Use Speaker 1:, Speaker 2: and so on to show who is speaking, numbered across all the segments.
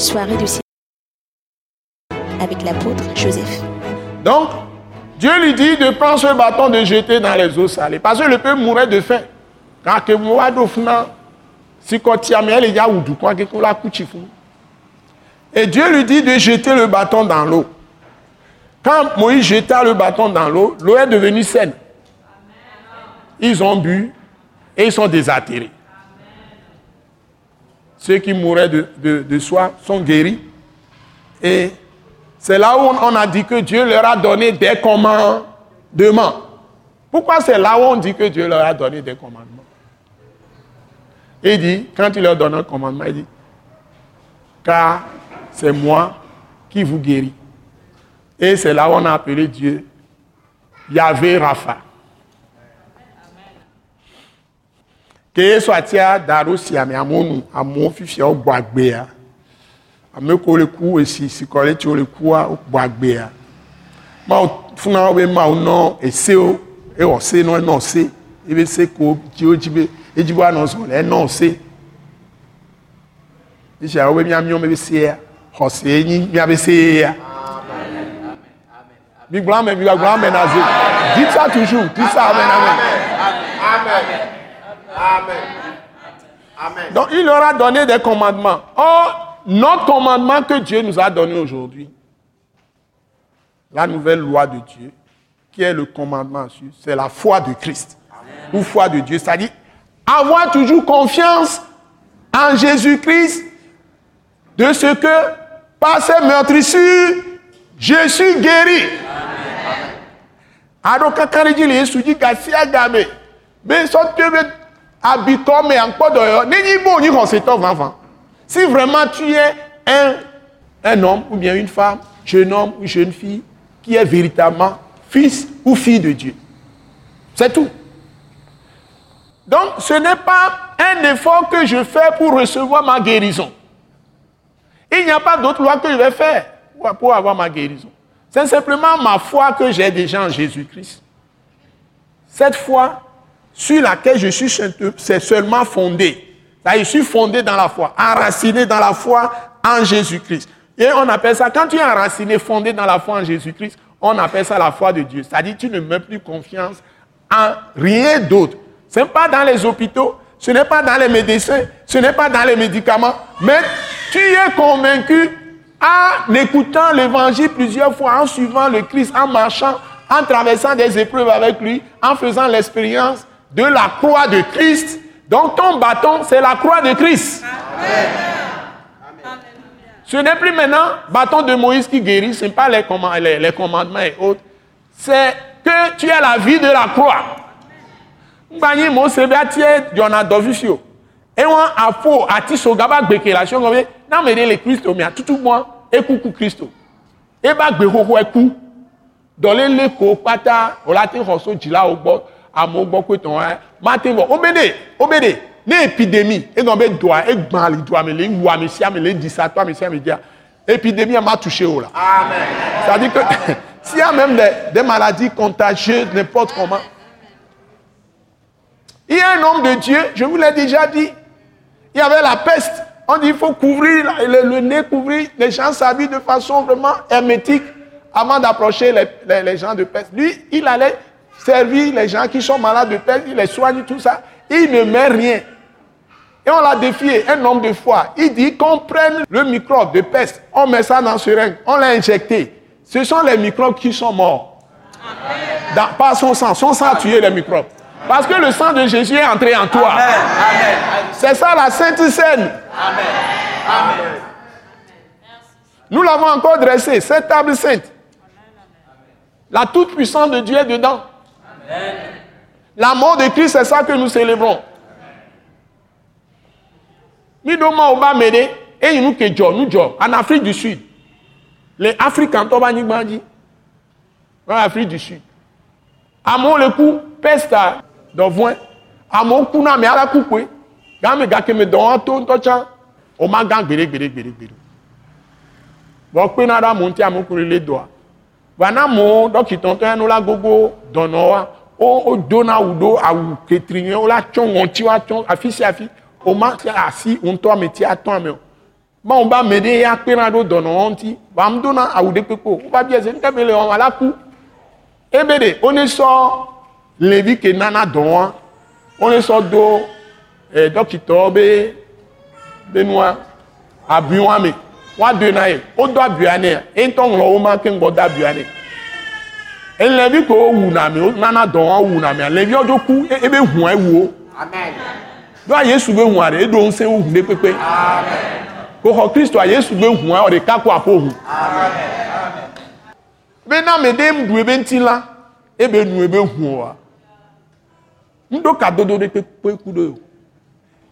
Speaker 1: Soirée du ciel avec l'apôtre Joseph.
Speaker 2: Donc, Dieu lui dit de prendre ce bâton, de jeter dans les eaux salées. Parce que le peuple mourait de faim. Quand Et Dieu lui dit de jeter le bâton dans l'eau. Quand Moïse jeta le bâton dans l'eau, l'eau est devenue saine. Ils ont bu et ils sont désatterrés. Ceux qui mouraient de, de, de soif sont guéris. Et c'est là où on a dit que Dieu leur a donné des commandements. Pourquoi c'est là où on dit que Dieu leur a donné des commandements? Il dit, quand il leur donne un commandement, il dit, car c'est moi qui vous guéris. Et c'est là où on a appelé Dieu Yahvé Rapha. Que soit-il darusi ame amonu amewo fifia wogbɔ agbea ame ko le ku esi si kɔ le tsi wo le kua wogbɔ agbea mawo funa wo be mawo nɔ esewo ewɔ se nɔ enɔ se ebe se ko dziwo dzi be edzi be anɔ zɔ le enɔ se esi awo be miamiɔ be sea xɔ se nyi miabe sea. Bigla amen, bigla amen, Dites ça toujours, dites ça amen, amen. Amen. Amen. Donc il leur a donné des commandements. Or, notre commandement que Dieu nous a donné aujourd'hui, la nouvelle loi de Dieu, qui est le commandement, c'est la foi de Christ. Ou foi de Dieu. C'est-à-dire avoir toujours confiance en Jésus-Christ de ce que par ses meurtrissures, je suis guéri. Alors, quand il dit, il dit, mais si vraiment tu es un, un homme ou bien une femme, jeune homme ou jeune fille, qui est véritablement fils ou fille de Dieu. C'est tout. Donc, ce n'est pas un effort que je fais pour recevoir ma guérison. Il n'y a pas d'autre loi que je vais faire pour avoir ma guérison. C'est simplement ma foi que j'ai déjà en Jésus-Christ. Cette foi sur laquelle je suis, c'est seulement fondé. je suis fondé dans la foi, enraciné dans la foi en Jésus-Christ. Et on appelle ça, quand tu es enraciné, fondé dans la foi en Jésus-Christ, on appelle ça la foi de Dieu. C'est-à-dire tu ne mets plus confiance en rien d'autre. Ce n'est pas dans les hôpitaux, ce n'est pas dans les médecins, ce n'est pas dans les médicaments, mais tu es convaincu en écoutant l'évangile plusieurs fois, en suivant le Christ, en marchant, en traversant des épreuves avec lui, en faisant l'expérience de la croix de Christ. Donc ton bâton, c'est la croix de Christ. Ce n'est plus maintenant bâton de Moïse qui guérit, ce n'est pas les, commandements et autres. C'est que tu as la vie de la croix. Et on a faux, à tiso gaba gbekélation comme non mais les Christ mais à tout moi et coucou Christ. Et ba gbe koko e ku. Dans les leko pata, on la te roso jila bord amewo gbɔ kpe tɔn ɛ mate bɔ obede obede ne épidémie. Egɔn bɛ doa egbã ali doa me le wu ame sia me le disa to ame sia me dia épidémie a ma touché o la. amen. c'est à dire que s'il y a même des, des maladies contagieuses n'importe comment. Il y a un homme de Dieu je vous l'ai déjà dit. Il y avait la peste. On dit il faut couvrir le, le nez couvrir les gens s'habillent de façon vraiment hermétique avant d'approcher les, les, les gens de peste. Lui il allait servir les gens qui sont malades de peste, il les soigne, tout ça. Il ne met rien. Et on l'a défié, un homme de foi. Il dit qu'on prenne le microbe de peste, on met ça dans ce règne, on l'a injecté. Ce sont les microbes qui sont morts. Dans, par son sang. Son sang a tué les microbes. Parce que le sang de Jésus est entré en toi. C'est ça la Sainte Seine. Nous l'avons encore dressé, cette table sainte. La toute puissance de Dieu est dedans. La mort de Christ, c'est ça que nous célébrons. Nous sommes et nous nous en Afrique du Sud. Les Africains, sont en Afrique du Sud. À mon le coup, peste dans voin. À mon coup, mais à la coupe, quand me gars me donne un ton, on m'a gang béré, béré, béré, béré. Bon, quand on a monté à mon coup les doigts. Voilà mon, donc il t'entend un la gogo, donne o dona awu ɖo awu ketri nye wola tsɔ ŋɔti wa tsɔ afi sia afi o ma tia asi ŋutɔ ame tia atɔ ame o. Bon, ba m'aider ya kpena ɖo dɔnɔwo ŋuti ba m dona awu ɖe kpekpe o woba bia se nuka be le wɔm ala ku ebe de wone sɔ levi ke nana dɔnɔa wone sɔ do eh, dɔkitɔwo be be nua abuiwa me woadoe na ye wodo abuia nɛ ye ŋutɔ ŋlɔ wo ma ke ŋgbɔ do abuia nɛ elevi ko owu na mi nana dɔn owu na mi alevi ɔdzo ku e ebe hu ewu o. Do a yesu be hu a de edo ŋusẽ ohu de pepe. Ko xɔ kristu a yesu be hu a ɔdeka ko aƒo hu be na me de e e nu ebe ŋuti la ebe nu ebe hu oa ŋdo ka dodo de pepe ku do o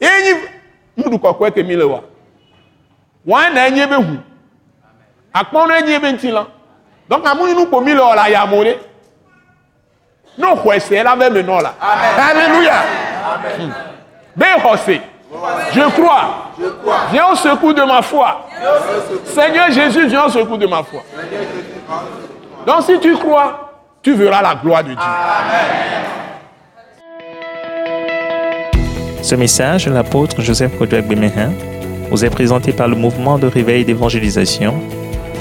Speaker 2: enyi nuɖu kɔkɔe kemi le wa. Wɔn na enyi ebe hu akpɔnu enyi ebe ŋuti la. Donc amu nu ko mi le wɔ la yamo ɖe ne xɔ ese la be me nɔ la alléluia. Be xɔ se je crois. Viens au secours de ma foi. Seigneur Jésus viens au secours de ma foi. Donc si tu crois tu verras la gloire de Dieu.
Speaker 3: Ce message de l'apôtre Joseph Kodouak Bemehin vous est présenté par le mouvement de réveil d'évangélisation,